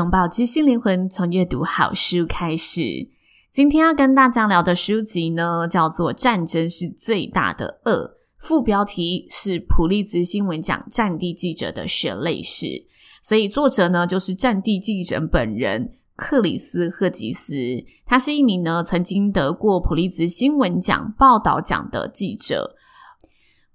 拥抱知性灵魂，从阅读好书开始。今天要跟大家聊的书籍呢，叫做《战争是最大的恶》，副标题是普利兹新闻奖战地记者的血泪史。所以作者呢，就是战地记者本人克里斯·赫吉斯。他是一名呢，曾经得过普利兹新闻奖报道奖的记者。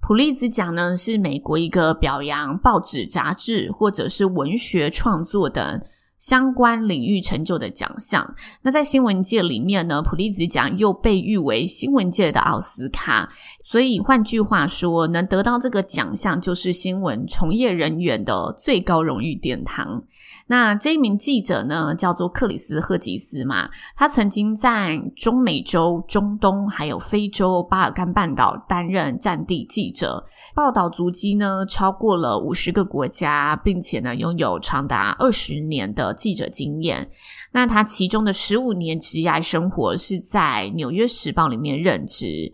普利兹奖呢，是美国一个表扬报纸、杂志或者是文学创作的。相关领域成就的奖项，那在新闻界里面呢，普利兹奖又被誉为新闻界的奥斯卡，所以换句话说，能得到这个奖项就是新闻从业人员的最高荣誉殿堂。那这一名记者呢，叫做克里斯·赫吉斯嘛，他曾经在中美洲、中东还有非洲巴尔干半岛担任战地记者，报道足迹呢超过了五十个国家，并且呢拥有长达二十年的记者经验。那他其中的十五年职业生活是在《纽约时报》里面任职。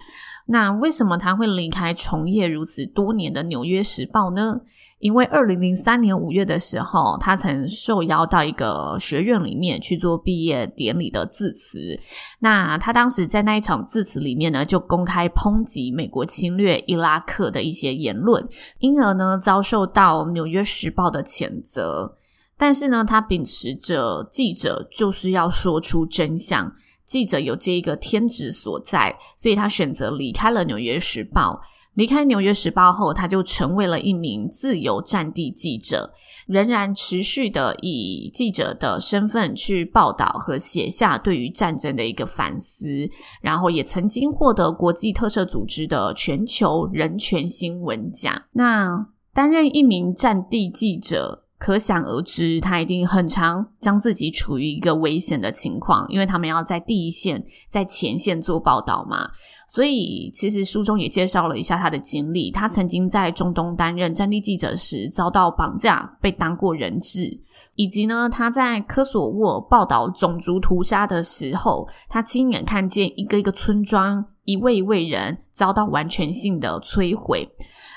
那为什么他会离开从业如此多年的《纽约时报》呢？因为二零零三年五月的时候，他曾受邀到一个学院里面去做毕业典礼的致辞。那他当时在那一场致辞里面呢，就公开抨击美国侵略伊拉克的一些言论，因而呢遭受到《纽约时报》的谴责。但是呢，他秉持着记者就是要说出真相，记者有这一个天职所在，所以他选择离开了《纽约时报》。离开《纽约时报》后，他就成为了一名自由战地记者，仍然持续的以记者的身份去报道和写下对于战争的一个反思，然后也曾经获得国际特赦组织的全球人权新闻奖。那担任一名战地记者，可想而知，他一定很常将自己处于一个危险的情况，因为他们要在第一线、在前线做报道嘛。所以，其实书中也介绍了一下他的经历。他曾经在中东担任战地记者时，遭到绑架，被当过人质；以及呢，他在科索沃报道种族屠杀的时候，他亲眼看见一个一个村庄，一位一位人遭到完全性的摧毁；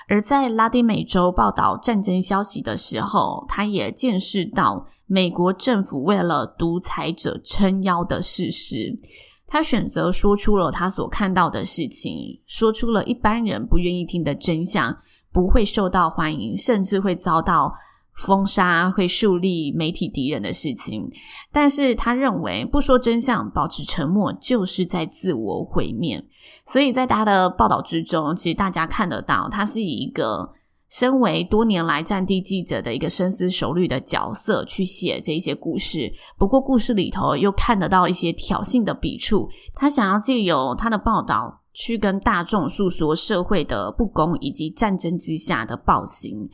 而在拉丁美洲报道战争消息的时候，他也见识到美国政府为了独裁者撑腰的事实。他选择说出了他所看到的事情，说出了一般人不愿意听的真相，不会受到欢迎，甚至会遭到封杀，会树立媒体敌人的事情。但是他认为，不说真相，保持沉默，就是在自我毁灭。所以在他的报道之中，其实大家看得到，他是以一个。身为多年来战地记者的一个深思熟虑的角色去写这些故事，不过故事里头又看得到一些挑衅的笔触，他想要借由他的报道去跟大众诉说社会的不公以及战争之下的暴行。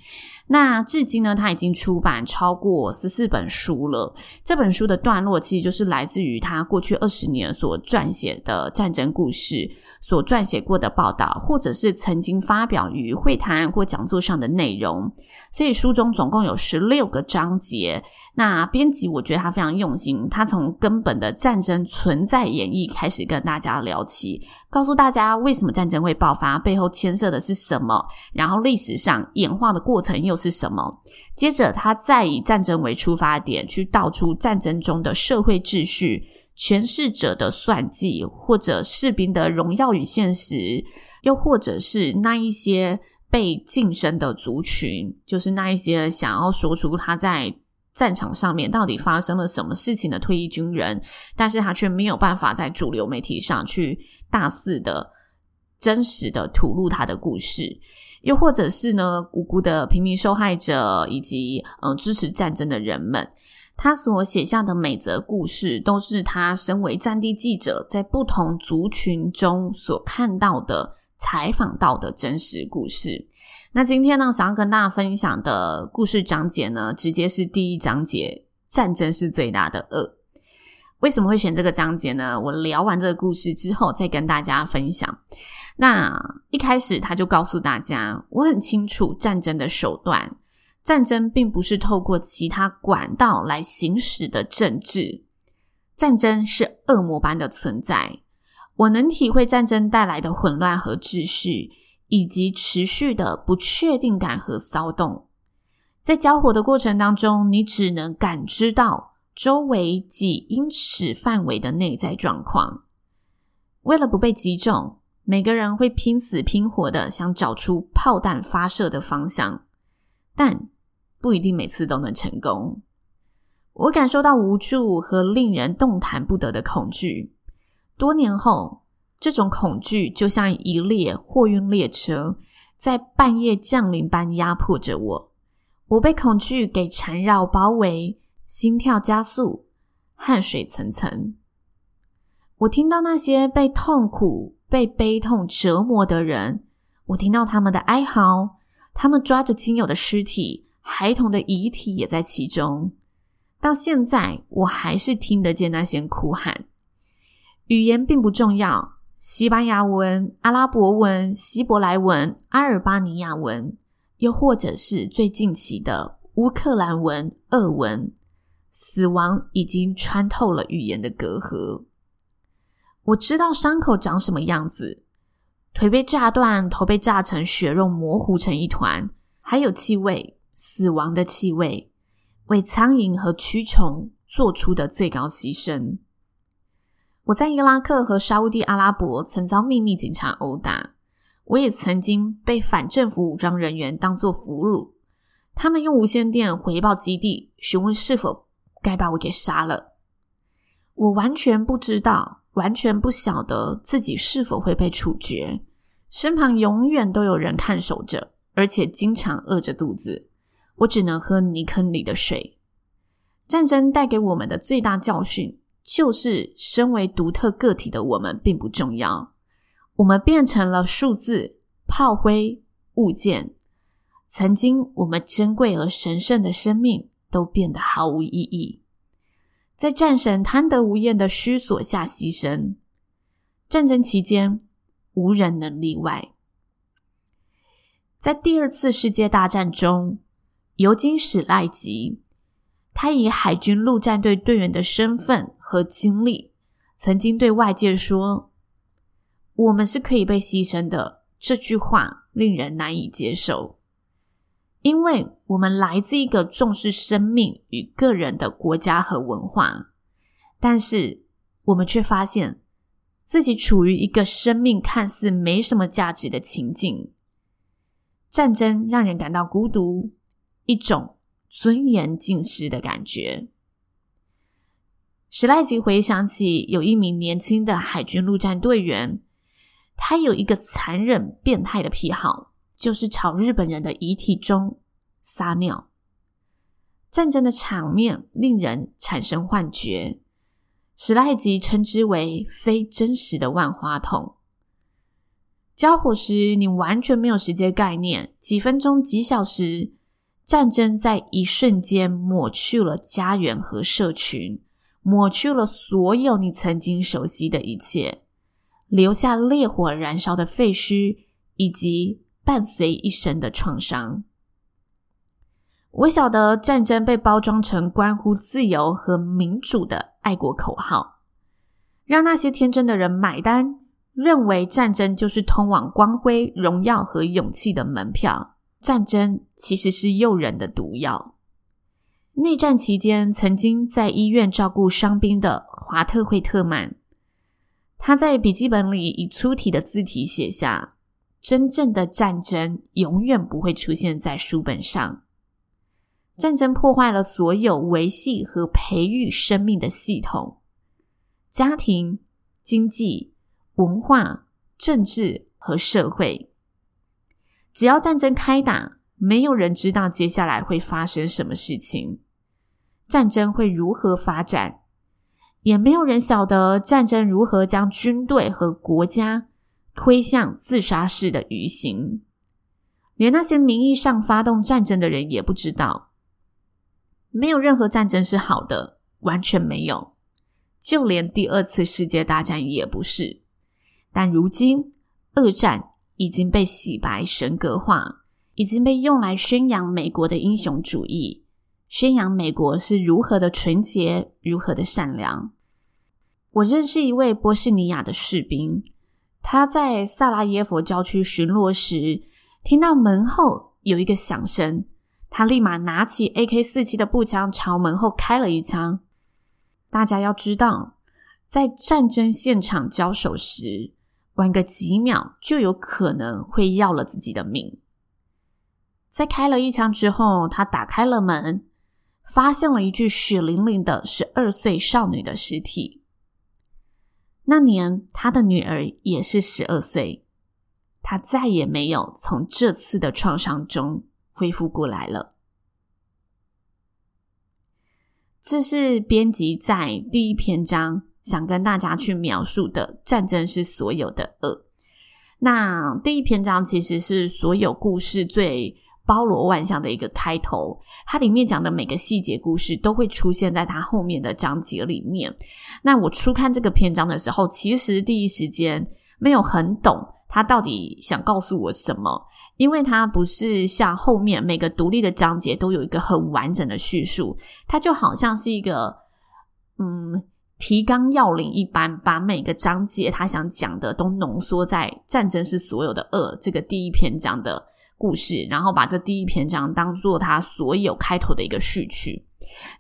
那至今呢，他已经出版超过十四本书了。这本书的段落其实就是来自于他过去二十年所撰写的战争故事，所撰写过的报道，或者是曾经发表于会谈或讲座上的内容。所以书中总共有十六个章节。那编辑我觉得他非常用心，他从根本的战争存在演绎开始跟大家聊起，告诉大家为什么战争会爆发，背后牵涉的是什么，然后历史上演化的过程又是什么？接着，他再以战争为出发点，去道出战争中的社会秩序、权势者的算计，或者士兵的荣耀与现实，又或者是那一些被晋升的族群，就是那一些想要说出他在战场上面到底发生了什么事情的退役军人，但是他却没有办法在主流媒体上去大肆的、真实的吐露他的故事。又或者是呢，无辜的平民受害者，以及嗯支持战争的人们，他所写下的每则故事，都是他身为战地记者在不同族群中所看到的、采访到的真实故事。那今天呢，想要跟大家分享的故事章节呢，直接是第一章节：战争是最大的恶。为什么会选这个章节呢？我聊完这个故事之后，再跟大家分享。那一开始他就告诉大家，我很清楚战争的手段。战争并不是透过其他管道来行使的政治，战争是恶魔般的存在。我能体会战争带来的混乱和秩序，以及持续的不确定感和骚动。在交火的过程当中，你只能感知到周围几英尺范围的内在状况。为了不被击中，每个人会拼死拼活的想找出炮弹发射的方向。但不一定每次都能成功。我感受到无助和令人动弹不得的恐惧。多年后，这种恐惧就像一列货运列车，在半夜降临般压迫着我。我被恐惧给缠绕包围，心跳加速，汗水层层。我听到那些被痛苦、被悲痛折磨的人，我听到他们的哀嚎。他们抓着亲友的尸体，孩童的遗体也在其中。到现在，我还是听得见那些哭喊。语言并不重要，西班牙文、阿拉伯文、希伯来文、阿尔巴尼亚文，又或者是最近期的乌克兰文、俄文，死亡已经穿透了语言的隔阂。我知道伤口长什么样子。腿被炸断，头被炸成血肉，模糊成一团，还有气味，死亡的气味，为苍蝇和蛆虫做出的最高牺牲。我在伊拉克和沙乌地阿拉伯曾遭秘密警察殴打，我也曾经被反政府武装人员当作俘虏，他们用无线电回报基地，询问是否该把我给杀了。我完全不知道。完全不晓得自己是否会被处决，身旁永远都有人看守着，而且经常饿着肚子。我只能喝泥坑里的水。战争带给我们的最大教训，就是身为独特个体的我们并不重要，我们变成了数字、炮灰、物件。曾经我们珍贵而神圣的生命，都变得毫无意义。在战神贪得无厌的须索下牺牲。战争期间，无人能例外。在第二次世界大战中，尤金·史赖吉，他以海军陆战队队员的身份和经历，曾经对外界说：“我们是可以被牺牲的。”这句话令人难以接受。因为我们来自一个重视生命与个人的国家和文化，但是我们却发现自己处于一个生命看似没什么价值的情境。战争让人感到孤独，一种尊严尽失的感觉。史莱吉回想起有一名年轻的海军陆战队员，他有一个残忍变态的癖好。就是朝日本人的遗体中撒尿。战争的场面令人产生幻觉，史莱吉称之为非真实的万花筒。交火时，你完全没有时间概念，几分钟、几小时，战争在一瞬间抹去了家园和社群，抹去了所有你曾经熟悉的一切，留下烈火燃烧的废墟以及。伴随一生的创伤。我晓得战争被包装成关乎自由和民主的爱国口号，让那些天真的人买单，认为战争就是通往光辉、荣耀和勇气的门票。战争其实是诱人的毒药。内战期间，曾经在医院照顾伤兵的华特·惠特曼，他在笔记本里以粗体的字体写下。真正的战争永远不会出现在书本上。战争破坏了所有维系和培育生命的系统，家庭、经济、文化、政治和社会。只要战争开打，没有人知道接下来会发生什么事情。战争会如何发展，也没有人晓得战争如何将军队和国家推向自杀式的鱼行。连那些名义上发动战争的人也不知道，没有任何战争是好的，完全没有，就连第二次世界大战也不是。但如今，二战已经被洗白神格化。已经被用来宣扬美国的英雄主义，宣扬美国是如何的纯洁，如何的善良。我认识一位波士尼亚的士兵，他在萨拉耶夫郊区巡逻时，听到门后有一个响声，他立马拿起 AK-47 的步枪朝门后开了一枪。大家要知道，在战争现场交手时，晚个几秒就有可能会要了自己的命。在开了一枪之后，他打开了门，发现了一具血淋淋的十二岁少女的尸体。那年，他的女儿也是十二岁。他再也没有从这次的创伤中恢复过来了。这是编辑在第一篇章想跟大家去描述的：战争是所有的恶。那第一篇章其实是所有故事最包罗万象的一个开头，它里面讲的每个细节故事都会出现在它后面的章节里面。那我初看这个篇章的时候，其实第一时间没有很懂它到底想告诉我什么，因为它不是像后面每个独立的章节都有一个很完整的叙述，它就好像是一个嗯提纲要领一般，把每个章节他想讲的都浓缩在《战争是所有的恶》这个第一篇章的。故事，然后把这第一篇章当做他所有开头的一个序曲。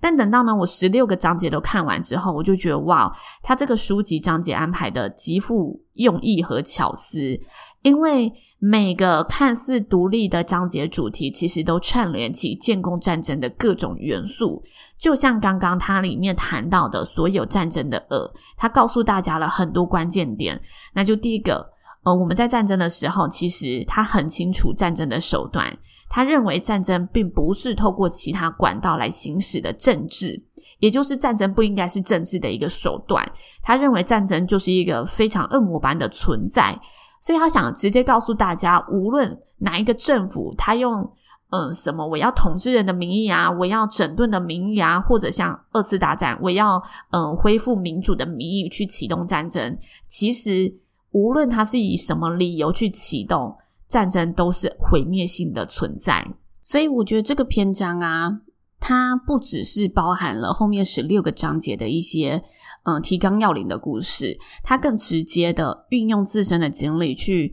但等到呢，我十六个章节都看完之后，我就觉得哇，他这个书籍章节安排的极富用意和巧思，因为每个看似独立的章节主题，其实都串联起建功战争的各种元素。就像刚刚它里面谈到的所有战争的恶，他告诉大家了很多关键点。那就第一个。呃，我们在战争的时候，其实他很清楚战争的手段。他认为战争并不是透过其他管道来行使的政治，也就是战争不应该是政治的一个手段。他认为战争就是一个非常恶魔般的存在，所以他想直接告诉大家，无论哪一个政府，他用嗯、什么我要统治人的名义啊，我要整顿的名义啊，或者像二次大战，我要嗯、恢复民主的名义去启动战争，其实。无论他是以什么理由去启动战争，都是毁灭性的存在。所以，我觉得这个篇章啊，它不只是包含了后面十六个章节的一些嗯提纲要领的故事，他更直接的运用自身的经历去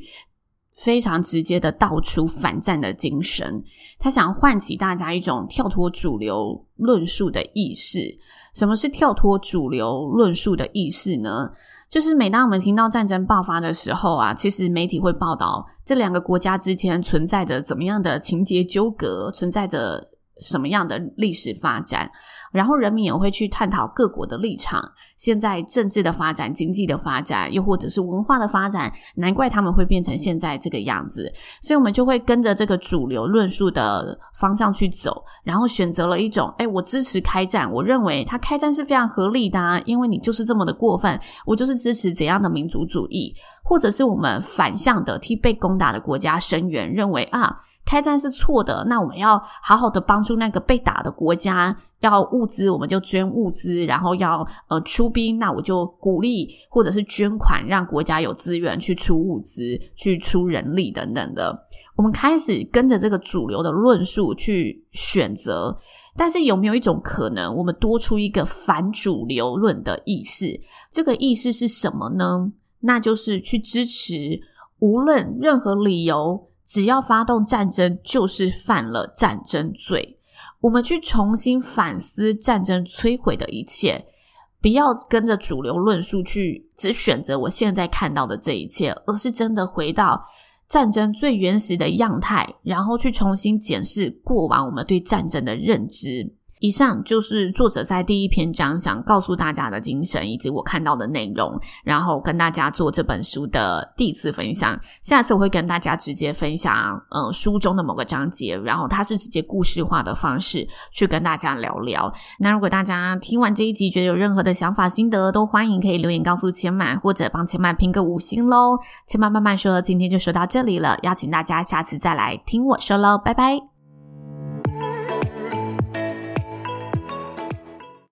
非常直接的道出反战的精神。他想唤起大家一种跳脱主流论述的意识。什么是跳脱主流论述的意识呢？就是每当我们听到战争爆发的时候啊，其实媒体会报道这两个国家之间存在着怎么样的情节纠葛，存在着什么样的历史发展，然后人民也会去探讨各国的立场。现在政治的发展、经济的发展，又或者是文化的发展，难怪他们会变成现在这个样子。所以，我们就会跟着这个主流论述的方向去走，然后选择了一种：诶，我支持开战，我认为他开战是非常合理的啊，因为你就是这么的过分，我就是支持怎样的民族主义，或者是我们反向的替被攻打的国家声援，认为啊。开战是错的，那我们要好好的帮助那个被打的国家，要物资我们就捐物资，然后要呃出兵，那我就鼓励或者是捐款，让国家有资源去出物资、去出人力等等的。我们开始跟着这个主流的论述去选择，但是有没有一种可能，我们多出一个反主流论的意识？这个意识是什么呢？那就是去支持无论任何理由。只要发动战争，就是犯了战争罪。我们去重新反思战争摧毁的一切，不要跟着主流论述去只选择我现在看到的这一切，而是真的回到战争最原始的样态，然后去重新检视过往我们对战争的认知。以上就是作者在第一篇章想告诉大家的精神，以及我看到的内容，然后跟大家做这本书的第一次分享。下次我会跟大家直接分享，嗯、书中的某个章节，然后它是直接故事化的方式去跟大家聊聊。那如果大家听完这一集觉得有任何的想法心得，都欢迎可以留言告诉千嫚，或者帮千嫚评个五星喽。千嫚慢慢说，今天就说到这里了，邀请大家下次再来听我说喽，拜拜。